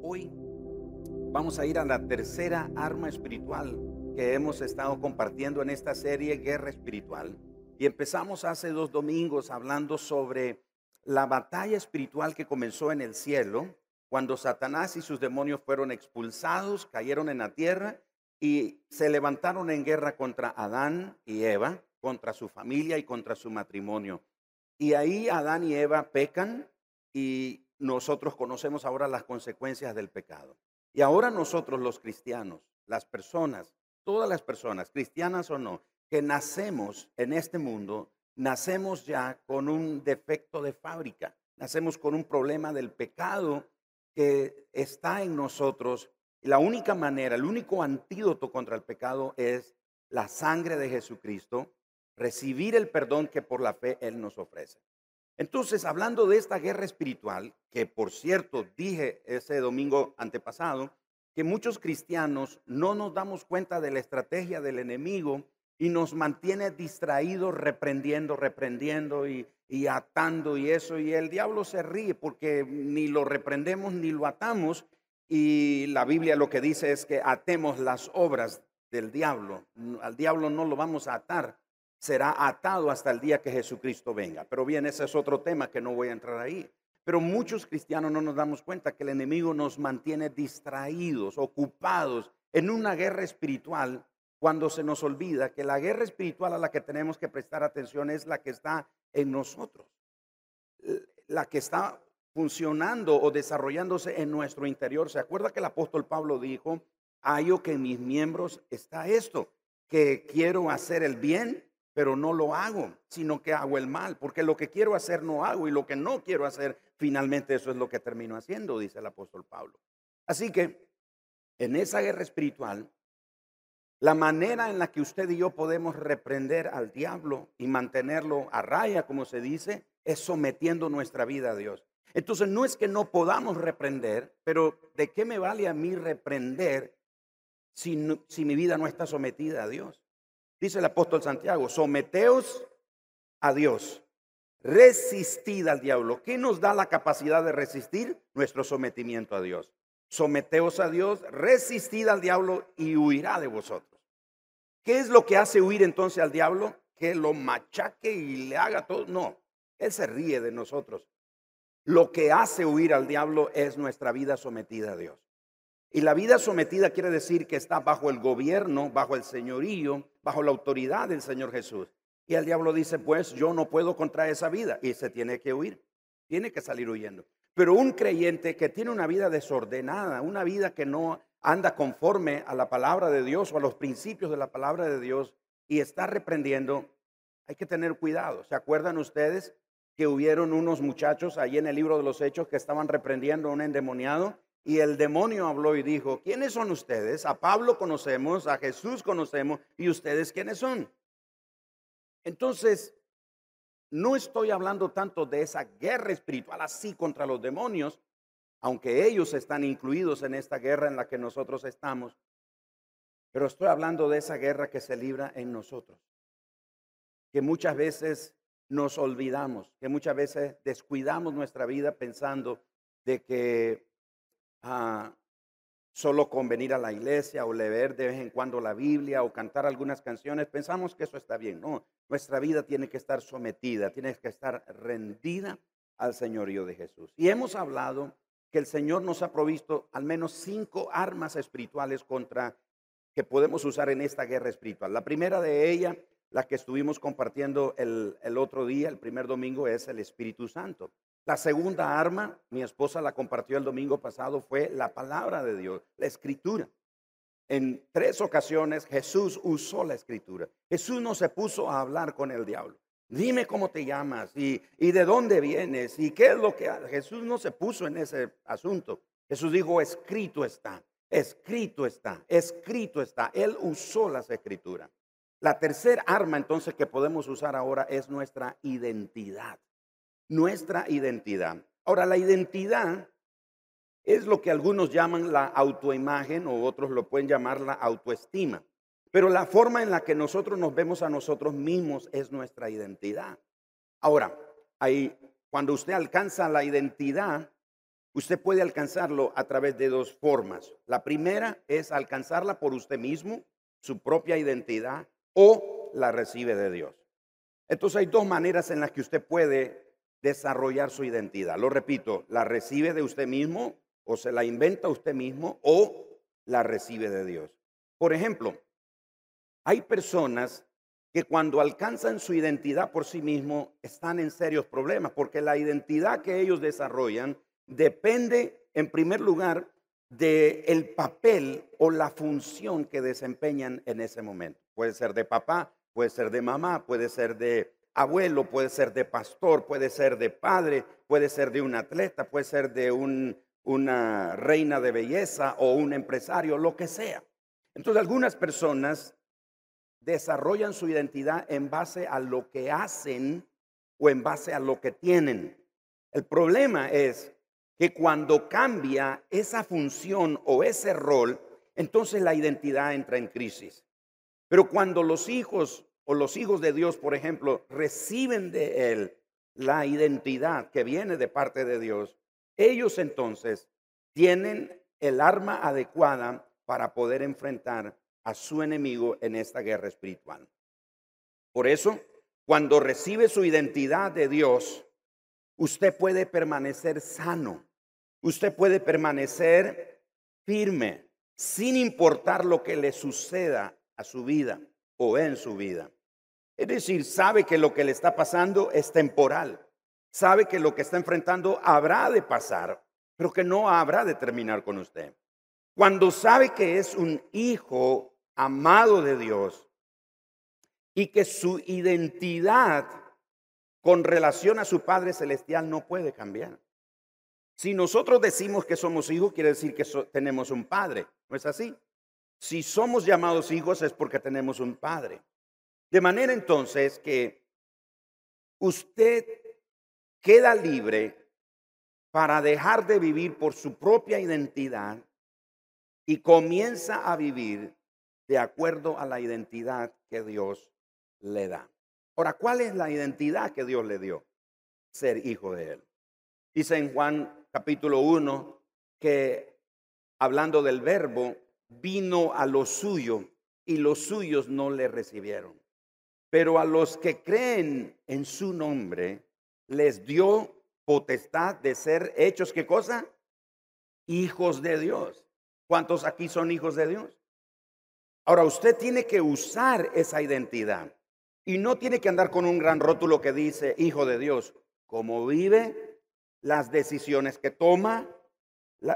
Hoy vamos a ir a la tercera arma espiritual que hemos estado compartiendo en esta serie Guerra Espiritual. Y empezamos hace dos domingos hablando sobre la batalla espiritual que comenzó en el cielo, cuando Satanás y sus demonios fueron expulsados, cayeron en la tierra y se levantaron en guerra contra Adán y Eva, contra su familia y contra su matrimonio. Y ahí Adán y Eva pecan y nosotros conocemos ahora las consecuencias del pecado. Y ahora nosotros los cristianos, las personas, todas las personas, cristianas o no, que nacemos en este mundo, nacemos ya con un defecto de fábrica, nacemos con un problema del pecado que está en nosotros. La única manera, el único antídoto contra el pecado es la sangre de Jesucristo, recibir el perdón que por la fe Él nos ofrece. Entonces, hablando de esta guerra espiritual, que por cierto dije ese domingo antepasado, que muchos cristianos no nos damos cuenta de la estrategia del enemigo y nos mantiene distraídos reprendiendo, reprendiendo y, atando y eso. Y el diablo se ríe porque ni lo reprendemos ni lo atamos. Y la Biblia lo que dice es que atemos las obras del diablo. Al diablo no lo vamos a atar, será atado hasta el día que Jesucristo venga. Pero bien, ese es otro tema que no voy a entrar ahí. Pero muchos cristianos no nos damos cuenta que el enemigo nos mantiene distraídos, ocupados en una guerra espiritual cuando se nos olvida que la guerra espiritual a la que tenemos que prestar atención es la que está en nosotros, la que está funcionando o desarrollándose en nuestro interior. ¿Se acuerda que el apóstol Pablo dijo, hallo que en mis miembros está esto, que quiero hacer el bien, pero no lo hago, sino que hago el mal, porque lo que quiero hacer no hago y lo que no quiero hacer, finalmente eso es lo que termino haciendo, dice el apóstol Pablo. Así que en esa guerra espiritual, la manera en la que usted y yo podemos reprender al diablo y mantenerlo a raya, como se dice, es sometiendo nuestra vida a Dios. Entonces no es que no podamos reprender, pero ¿de qué me vale a mí reprender si, si mi vida no está sometida a Dios? Dice el apóstol Santiago, someteos a Dios, resistid al diablo. ¿Qué nos da la capacidad de resistir? Nuestro sometimiento a Dios. Someteos a Dios, resistid al diablo y huirá de vosotros. ¿Qué es lo que hace huir entonces al diablo? Que lo machaque y le haga todo. No, él se ríe de nosotros. Lo que hace huir al diablo es nuestra vida sometida a Dios. Y la vida sometida quiere decir que está bajo el gobierno, bajo el señorío, bajo la autoridad del Señor Jesús. Y el diablo dice, pues yo no puedo contra esa vida y se tiene que huir, tiene que salir huyendo. Pero un creyente que tiene una vida desordenada, una vida que no anda conforme a la palabra de Dios o a los principios de la palabra de Dios y está reprendiendo, hay que tener cuidado. ¿Se acuerdan ustedes que hubieron unos muchachos ahí en el libro de los Hechos que estaban reprendiendo a un endemoniado? Y el demonio habló y dijo, ¿quiénes son ustedes? A Pablo conocemos, a Jesús conocemos, ¿y ustedes quiénes son? Entonces, no estoy hablando tanto de esa guerra espiritual así contra los demonios, aunque ellos están incluidos en esta guerra en la que nosotros estamos, pero estoy hablando de esa guerra que se libra en nosotros, que muchas veces nos olvidamos, que muchas veces descuidamos nuestra vida pensando de que Ah, solo con venir a la iglesia o leer de vez en cuando la Biblia o cantar algunas canciones, pensamos que eso está bien. No, nuestra vida tiene que estar sometida, tiene que estar rendida al señorío de Jesús. Y hemos hablado que el Señor nos ha provisto al menos cinco armas espirituales contra que podemos usar en esta guerra espiritual. La primera de ellas, la que estuvimos compartiendo el, el otro día, el primer domingo, es el Espíritu Santo. La segunda arma, mi esposa la compartió el domingo pasado, fue la palabra de Dios, la escritura. En tres ocasiones Jesús usó la escritura. Jesús no se puso a hablar con el diablo. Dime cómo te llamas y, y de dónde vienes y qué es lo que Jesús no se puso en ese asunto. Jesús dijo, escrito está, escrito está, escrito está. Él usó las escrituras. La tercera arma entonces que podemos usar ahora es nuestra identidad nuestra identidad. Ahora, la identidad es lo que algunos llaman la autoimagen o otros lo pueden llamar la autoestima. Pero la forma en la que nosotros nos vemos a nosotros mismos es nuestra identidad. Ahora, cuando usted alcanza la identidad, Usted puede alcanzarlo a través de dos formas. La primera es alcanzarla por usted mismo, su propia identidad, o la recibe de Dios. Entonces hay dos maneras en las que usted puede desarrollar su identidad. Lo repito, la recibe de usted mismo o se la inventa usted mismo o la recibe de Dios. Por ejemplo, hay personas que cuando alcanzan su identidad por sí mismo están en serios problemas porque la identidad que ellos desarrollan depende en primer lugar del el papel o la función que desempeñan en ese momento. Puede ser de papá, puede ser de mamá, puede ser de abuelo, puede ser de pastor, puede ser de padre, puede ser de un atleta, puede ser de una reina de belleza o un empresario, lo que sea. Entonces algunas personas desarrollan su identidad en base a lo que hacen o en base a lo que tienen. El problema es que cuando cambia esa función o ese rol, entonces la identidad entra en crisis. Pero cuando los hijos o los hijos de Dios, por ejemplo, reciben de Él la identidad que viene de parte de Dios, ellos entonces tienen el arma adecuada para poder enfrentar a su enemigo en esta guerra espiritual. Por eso, cuando recibe su identidad de Dios, usted puede permanecer sano, usted puede permanecer firme, sin importar lo que le suceda a su vida o en su vida. Es decir, sabe que lo que le está pasando es temporal, sabe que lo que está enfrentando habrá de pasar, pero que no habrá de terminar con usted. Cuando sabe que es un hijo amado de Dios y que su identidad con relación a su Padre Celestial no puede cambiar. Si nosotros decimos que somos hijos, quiere decir que tenemos un Padre. ¿No es así? Si somos llamados hijos es porque tenemos un Padre. De manera entonces que usted queda libre para dejar de vivir por su propia identidad y comienza a vivir de acuerdo a la identidad que Dios le da. Ahora, ¿cuál es la identidad que Dios le dio? Ser hijo de Él. Dice en Juan capítulo 1 que hablando del verbo, vino a lo suyo y los suyos no le recibieron. Pero a los que creen en su nombre, les dio potestad de ser hechos, ¿qué cosa? Hijos de Dios. ¿Cuántos aquí son hijos de Dios? Ahora, usted tiene que usar esa identidad y no tiene que andar con un gran rótulo que dice hijo de Dios. Como vive, las decisiones que toma,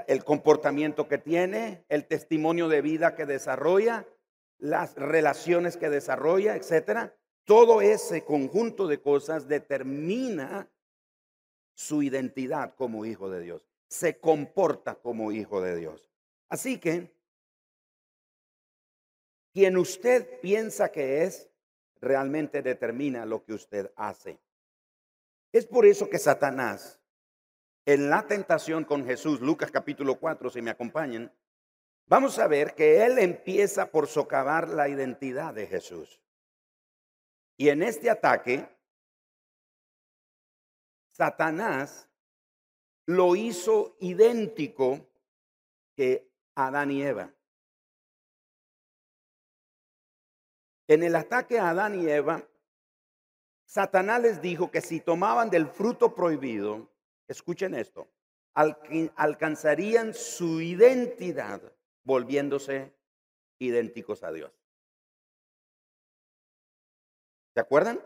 el comportamiento que tiene, el testimonio de vida que desarrolla, las relaciones que desarrolla, etcétera. Todo ese conjunto de cosas determina su identidad como hijo de Dios. Se comporta como hijo de Dios. Así que quien usted piensa que es, realmente determina lo que usted hace. Es por eso que Satanás, en la tentación con Jesús, Lucas capítulo 4, si me acompañan, vamos a ver que él empieza por socavar la identidad de Jesús. Y en este ataque, Satanás lo hizo idéntico que Adán y Eva. En el ataque a Adán y Eva, Satanás les dijo que si tomaban del fruto prohibido, escuchen esto, alcanzarían su identidad volviéndose idénticos a Dios. ¿Se acuerdan?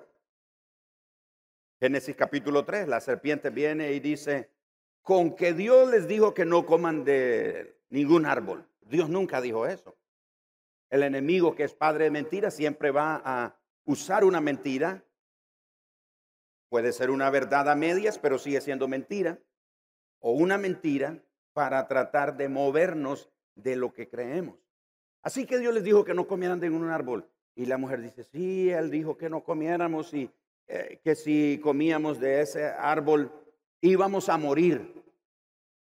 Génesis capítulo 3, la serpiente viene y dice, con que Dios les dijo que no coman de ningún árbol. Dios nunca dijo eso. El enemigo que es padre de mentiras siempre va a usar una mentira. Puede ser una verdad a medias, pero sigue siendo mentira. O una mentira para tratar de movernos de lo que creemos. Así que Dios les dijo que no comieran de un árbol. Y la mujer dice, sí, Él dijo que no comiéramos y eh, que si comíamos de ese árbol íbamos a morir.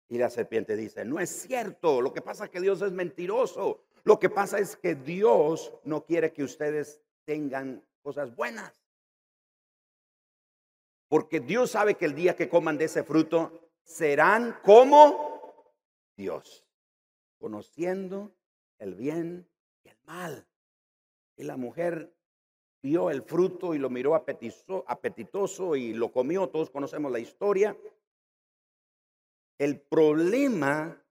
Y la serpiente dice, no es cierto, lo que pasa es que Dios es mentiroso. Lo que pasa es que Dios no quiere que ustedes tengan cosas buenas. Porque Dios sabe que el día que coman de ese fruto serán como Dios, conociendo el bien y el mal. Y la mujer vio el fruto y lo miró apetitoso y lo comió. Todos conocemos la historia. El problema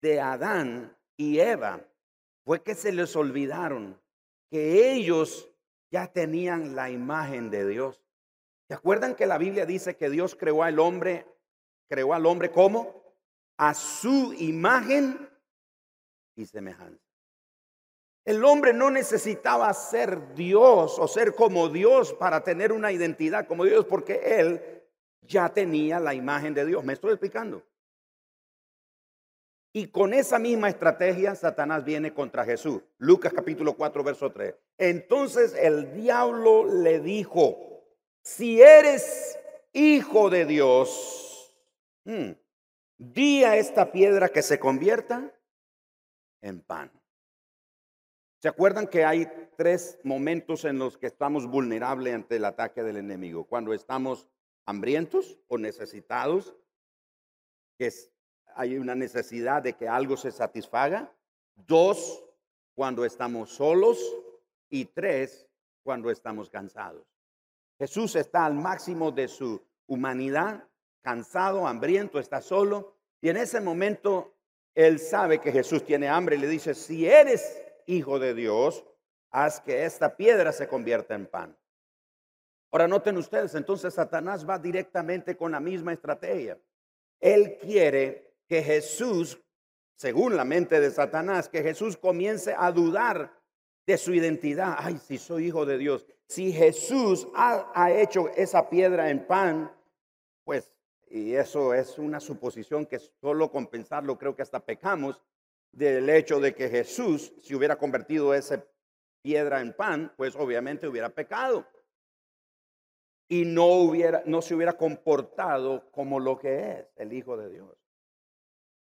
de Adán y Eva fue que se les olvidaron que ellos ya tenían la imagen de Dios. ¿Se acuerdan que la Biblia dice que Dios creó al hombre, creó al hombre como? A su imagen y semejanza. El hombre no necesitaba ser Dios o ser como Dios para tener una identidad como Dios, porque él ya tenía la imagen de Dios. ¿Me estoy explicando? Y con esa misma estrategia, Satanás viene contra Jesús. Lucas capítulo 4, verso 3. Entonces el diablo le dijo, si eres hijo de Dios, hmm, di a esta piedra que se convierta en pan. ¿Se acuerdan que hay tres momentos en los que estamos vulnerables ante el ataque del enemigo? Cuando estamos hambrientos o necesitados, que hay una necesidad de que algo se satisfaga. Dos, cuando estamos solos. Y tres, cuando estamos cansados. Jesús está al máximo de su humanidad, cansado, hambriento, está solo. Y en ese momento él sabe que Jesús tiene hambre y le dice, si eres hijo de Dios, haz que esta piedra se convierta en pan. Ahora noten ustedes, entonces Satanás va directamente con la misma estrategia. Él quiere que Jesús, según la mente de Satanás, que Jesús comience a dudar de su identidad. Ay, si soy hijo de Dios. Si Jesús ha, ha hecho esa piedra en pan, pues, y eso es una suposición que solo con pensarlo creo que hasta pecamos, del hecho de que Jesús, si hubiera convertido esa piedra en pan, pues obviamente hubiera pecado. Y no, hubiera, no se hubiera comportado como lo que es el Hijo de Dios.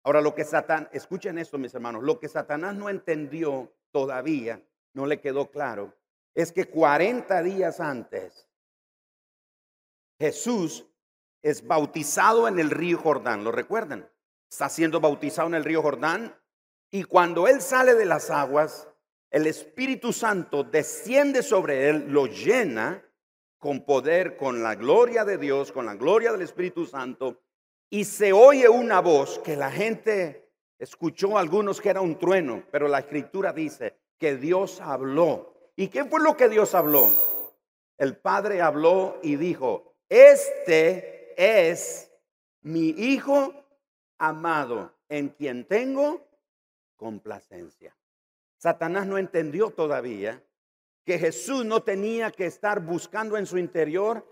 Ahora, lo que Satán, escuchen esto, mis hermanos, lo que Satanás no entendió todavía, no le quedó claro, es que 40 días antes Jesús es bautizado en el río Jordán, ¿lo recuerdan? Está siendo bautizado en el río Jordán y cuando él sale de las aguas, el Espíritu Santo desciende sobre él, lo llena con poder, con la gloria de Dios, con la gloria del Espíritu Santo, y se oye una voz que la gente escuchó algunos que era un trueno, pero la escritura dice que Dios habló. ¿Y qué fue lo que Dios habló? El Padre habló y dijo, este es mi Hijo amado, en quien tengo complacencia. Satanás no entendió todavía que Jesús no tenía que estar buscando en su interior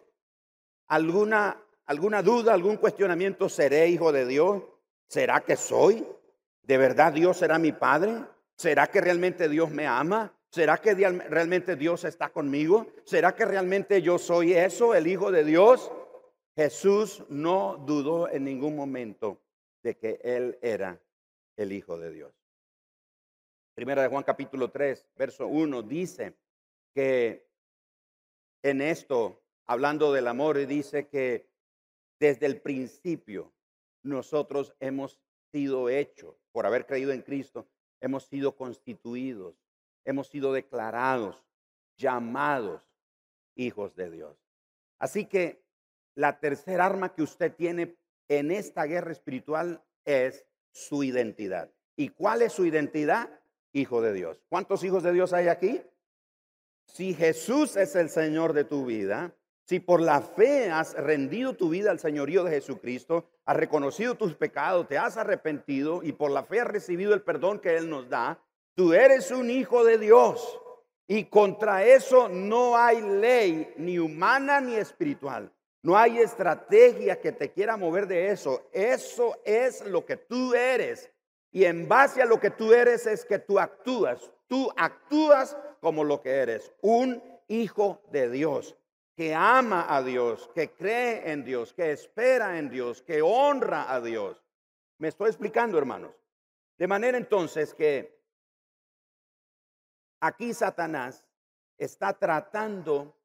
alguna, alguna duda, algún cuestionamiento. ¿Seré hijo de Dios? ¿Será que soy? ¿De verdad Dios será mi Padre? ¿Será que realmente Dios me ama? ¿Será que realmente Dios está conmigo? ¿Será que realmente yo soy eso, el Hijo de Dios? Jesús no dudó en ningún momento de que Él era el Hijo de Dios. Primera de Juan capítulo 3, verso 1 dice que en esto, hablando del amor, dice que desde el principio nosotros hemos sido hechos, por haber creído en Cristo, hemos sido constituidos, hemos sido declarados, llamados hijos de Dios. Así que la tercera arma que usted tiene en esta guerra espiritual es su identidad. ¿Y cuál es su identidad? Hijo de Dios. ¿Cuántos hijos de Dios hay aquí? Si Jesús es el Señor de tu vida, si por la fe has rendido tu vida al señorío de Jesucristo, has reconocido tus pecados, te has arrepentido y por la fe has recibido el perdón que Él nos da, tú eres un hijo de Dios. Y contra eso no hay ley, ni humana ni espiritual. No hay estrategia que te quiera mover de eso. Eso es lo que tú eres. Y en base a lo que tú eres es que tú actúas. Tú actúas como lo que eres, un hijo de Dios, que ama a Dios, que cree en Dios, que espera en Dios, que honra a Dios. Me estoy explicando, hermanos. De manera entonces que aquí Satanás está tratando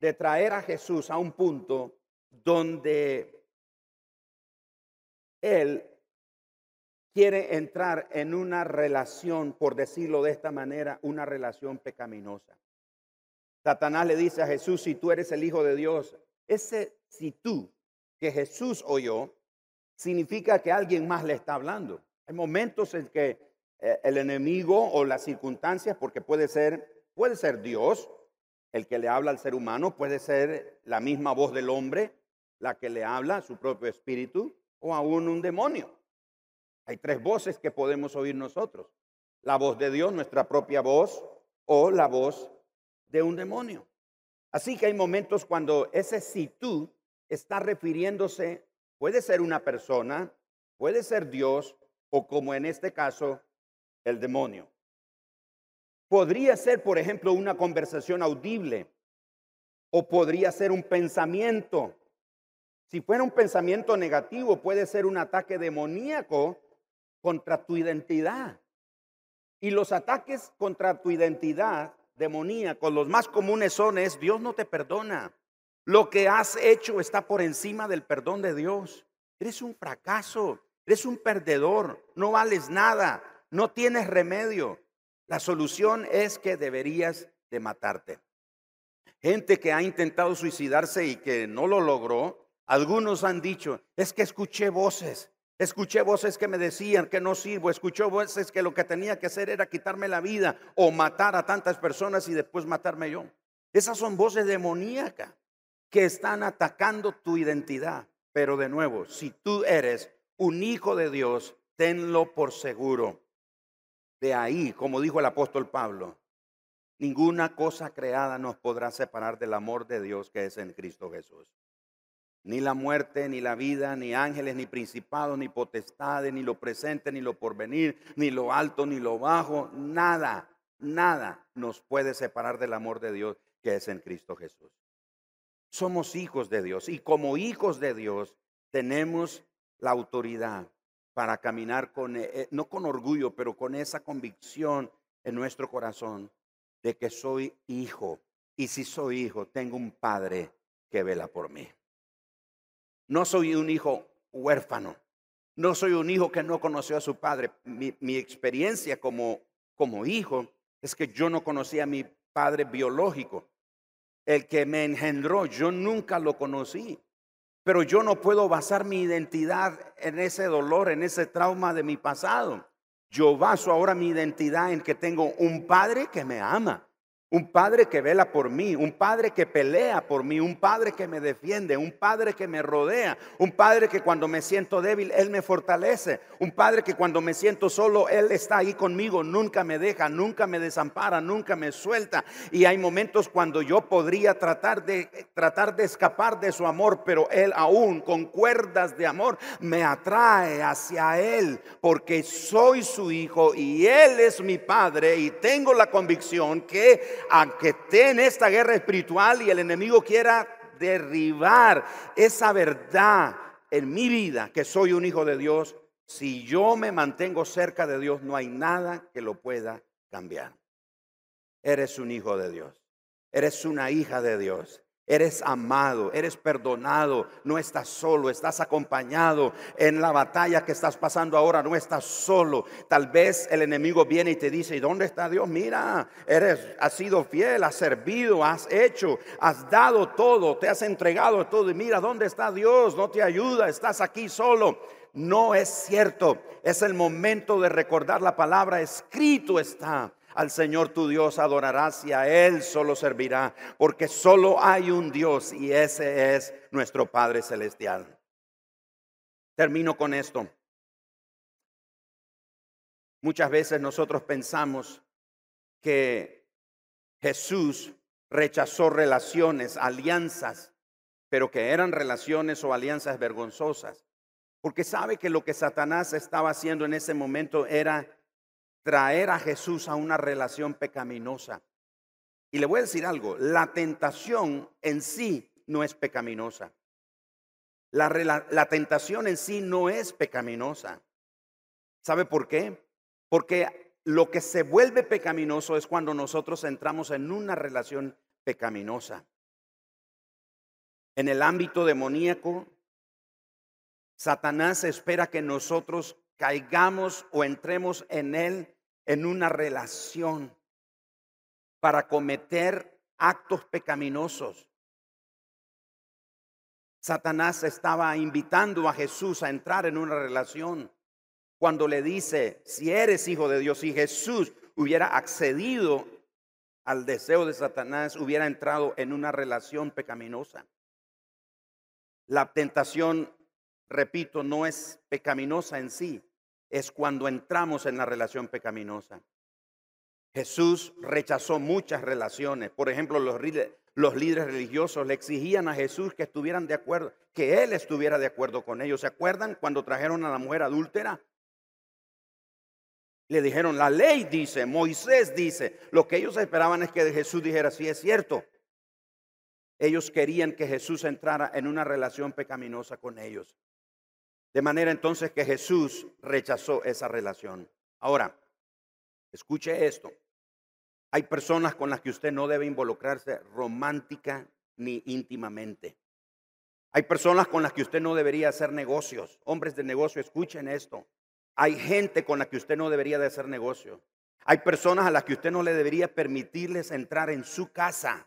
de traer a Jesús a un punto donde él quiere entrar en una relación, por decirlo de esta manera, una relación pecaminosa. Satanás le dice a Jesús, si tú eres el Hijo de Dios, ese si tú que Jesús oyó, significa que alguien más le está hablando. Hay momentos en que eh, el enemigo o las circunstancias, porque puede ser, puede ser Dios el que le habla al ser humano, puede ser la misma voz del hombre la que le habla, su propio espíritu, o aún un demonio. Hay tres voces que podemos oír nosotros. La voz de Dios, nuestra propia voz, o la voz de un demonio. Así que hay momentos cuando ese si tú está refiriéndose, puede ser una persona, puede ser Dios, o como en este caso, el demonio. Podría ser, por ejemplo, una conversación audible o podría ser un pensamiento. Si fuera un pensamiento negativo, puede ser un ataque demoníaco contra tu identidad. Y los ataques contra tu identidad demoníacos, los más comunes son es, Dios no te perdona. Lo que has hecho está por encima del perdón de Dios. Eres un fracaso, eres un perdedor, no vales nada, no tienes remedio. La solución es que deberías de matarte. Gente que ha intentado suicidarse y que no lo logró, algunos han dicho, es que escuché voces, escuché voces que me decían que no sirvo, escuché voces que lo que tenía que hacer era quitarme la vida o matar a tantas personas y después matarme yo. Esas son voces demoníacas que están atacando tu identidad. Pero de nuevo, si tú eres un hijo de Dios, tenlo por seguro. De ahí, como dijo el apóstol Pablo, ninguna cosa creada nos podrá separar del amor de Dios que es en Cristo Jesús. Ni la muerte, ni la vida, ni ángeles, ni principados, ni potestades, ni lo presente, ni lo porvenir, ni lo alto, ni lo bajo, nada, nada nos puede separar del amor de Dios que es en Cristo Jesús. Somos hijos de Dios y como hijos de Dios tenemos la autoridad para caminar con, eh, eh, no con orgullo, pero con esa convicción en nuestro corazón de que soy hijo. Y si soy hijo, tengo un padre que vela por mí. No soy un hijo huérfano. No soy un hijo que no conoció a su padre. Mi, experiencia como, como hijo es que yo no conocía a mi padre biológico. El que me engendró, yo nunca lo conocí. Pero yo no puedo basar mi identidad en ese dolor, en ese trauma de mi pasado. Yo baso ahora mi identidad en que tengo un padre que me ama. Un padre que vela por mí, un padre que pelea por mí, un padre que me defiende, un padre que me rodea, un padre que cuando me siento débil, Él me fortalece, un padre que cuando me siento solo, Él está ahí conmigo, nunca me deja, nunca me desampara, nunca me suelta. Y hay momentos cuando yo podría tratar de, tratar de escapar de su amor, pero Él aún con cuerdas de amor me atrae hacia Él, porque soy su hijo y Él es mi padre y tengo la convicción que aunque esté en esta guerra espiritual y el enemigo quiera derribar esa verdad en mi vida, que soy un hijo de Dios, si yo me mantengo cerca de Dios, no hay nada que lo pueda cambiar. Eres un hijo de Dios. Eres una hija de Dios. Eres amado, eres perdonado, no estás solo, estás acompañado en la batalla que estás pasando ahora, no estás solo. Tal vez el enemigo viene y te dice, ¿y dónde está Dios? Mira, eres, has sido fiel, has servido, has hecho, has dado todo, te has entregado todo y mira, ¿dónde está Dios? No te ayuda, estás aquí solo. No es cierto, es el momento de recordar la palabra, escrito está. Al Señor tu Dios adorarás y a Él solo servirá, porque solo hay un Dios y ese es nuestro Padre Celestial. Termino con esto. Muchas veces nosotros pensamos que Jesús rechazó relaciones, alianzas, pero que eran relaciones o alianzas vergonzosas, porque sabe que lo que Satanás estaba haciendo en ese momento era traer a Jesús a una relación pecaminosa. Y le voy a decir algo, la tentación en sí no es pecaminosa. La, la, tentación en sí no es pecaminosa. ¿Sabe por qué? Porque lo que se vuelve pecaminoso es cuando nosotros entramos en una relación pecaminosa. En el ámbito demoníaco, Satanás espera que nosotros caigamos o entremos en Él en una relación para cometer actos pecaminosos. Satanás estaba invitando a Jesús a entrar en una relación cuando le dice, si eres hijo de Dios, si Jesús hubiera accedido al deseo de Satanás, hubiera entrado en una relación pecaminosa. La tentación, repito, no es pecaminosa en sí, es cuando entramos en la relación pecaminosa. Jesús rechazó muchas relaciones. Por ejemplo, los, líderes religiosos le exigían a Jesús que estuvieran de acuerdo, que él estuviera de acuerdo con ellos. ¿Se acuerdan cuando trajeron a la mujer adúltera? Le dijeron, la ley dice, Moisés dice. Lo que ellos esperaban es que Jesús dijera, sí es cierto. Ellos querían que Jesús entrara en una relación pecaminosa con ellos. De manera entonces que Jesús rechazó esa relación. Ahora, escuche esto. Hay personas con las que usted no debe involucrarse romántica ni íntimamente. Hay personas con las que usted no debería hacer negocios. Hombres de negocio, escuchen esto. Hay gente con la que usted no debería de hacer negocio. Hay personas a las que usted no le debería permitirles entrar en su casa.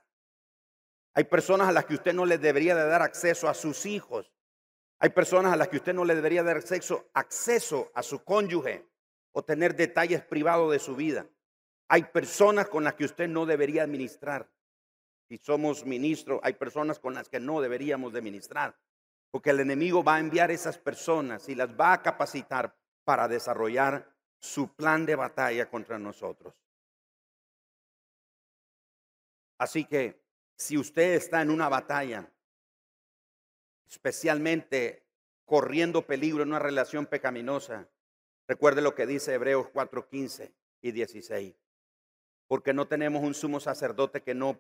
Hay personas a las que usted no le debería de dar acceso a sus hijos. Hay personas a las que usted no le debería dar acceso, acceso a su cónyuge o tener detalles privados de su vida. Hay personas con las que usted no debería administrar. Si somos ministros, hay personas con las que no deberíamos de ministrar. Porque el enemigo va a enviar esas personas y las va a capacitar para desarrollar su plan de batalla contra nosotros. Así que si usted está en una batalla, especialmente corriendo peligro en una relación pecaminosa, recuerde lo que dice Hebreos 4:15 y 16. Porque no tenemos un sumo sacerdote que no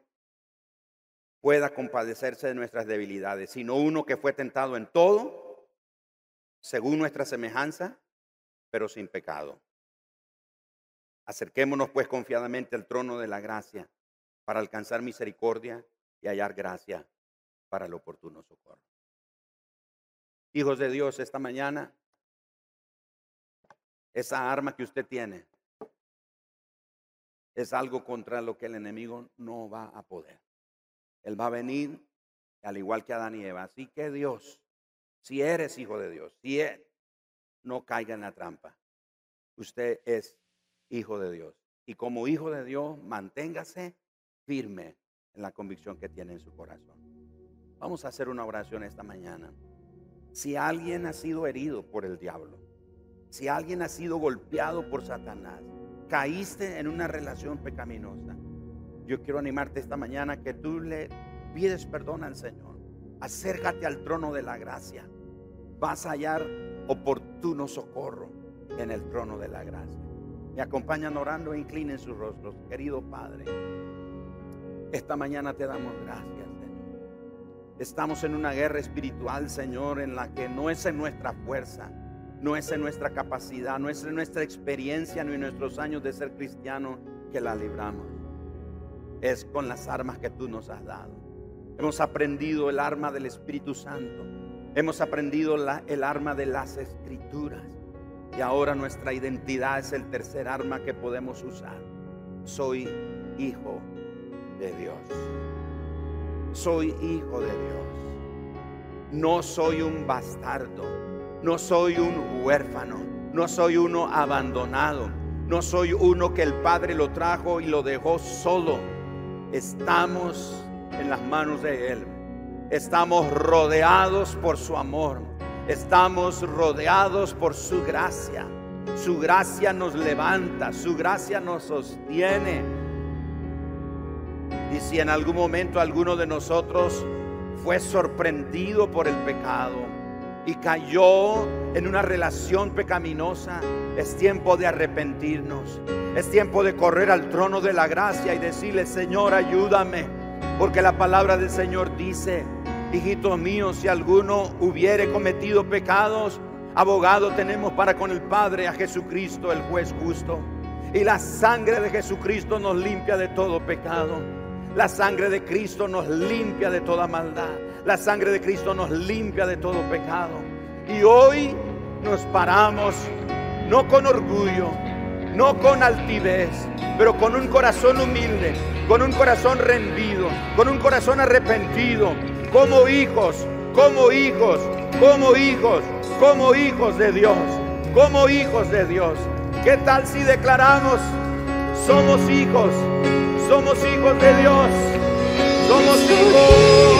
pueda compadecerse de nuestras debilidades, sino uno que fue tentado en todo, según nuestra semejanza, pero sin pecado. Acerquémonos pues confiadamente al trono de la gracia para alcanzar misericordia y hallar gracia para el oportuno socorro. Hijos de Dios, esta mañana, esa arma que usted tiene es algo contra lo que el enemigo no va a poder. Él va a venir al igual que Adán y Eva. Así que Dios, si eres hijo de Dios, si él no caiga en la trampa. Usted es hijo de Dios. Y como hijo de Dios, manténgase firme en la convicción que tiene en su corazón. Vamos a hacer una oración esta mañana. Si alguien ha sido herido por el diablo, si alguien ha sido golpeado por Satanás, caíste en una relación pecaminosa, yo quiero animarte esta mañana que tú le pides perdón al Señor. Acércate al trono de la gracia. Vas a hallar oportuno socorro en el trono de la gracia. Me acompañan orando e inclinen sus rostros. Querido Padre, esta mañana te damos gracias. Estamos en una guerra espiritual, Señor, en la que no es en nuestra fuerza, no es en nuestra capacidad, no es en nuestra experiencia, ni en nuestros años de ser cristiano que la libramos. Es con las armas que tú nos has dado. Hemos aprendido el arma del Espíritu Santo. Hemos aprendido el arma de las escrituras. Y ahora nuestra identidad es el tercer arma que podemos usar. Soy hijo de Dios. Soy hijo de Dios. No soy un bastardo. No soy un huérfano. No soy uno abandonado. No soy uno que el Padre lo trajo y lo dejó solo. Estamos en las manos de Él. Estamos rodeados por su amor. Estamos rodeados por su gracia. Su gracia nos levanta, su gracia nos sostiene. Si en algún momento alguno de nosotros fue sorprendido por el pecado y cayó en una relación pecaminosa, es tiempo de arrepentirnos. Es tiempo de correr al trono de la gracia y decirle, Señor, ayúdame. Porque la palabra del Señor dice, hijitos míos, si alguno hubiere cometido pecados, abogado tenemos para con el Padre a Jesucristo, el juez justo. Y la sangre de Jesucristo nos limpia de todo pecado. La sangre de Cristo nos limpia de toda maldad. La sangre de Cristo nos limpia de todo pecado. Y hoy nos paramos no con orgullo, no con altivez, pero con un corazón humilde, con un corazón rendido, con un corazón arrepentido, como hijos, como hijos, como hijos, como hijos de Dios, como hijos de Dios. ¿Qué tal si declaramos, somos hijos, somos hijos de Dios, somos hijos?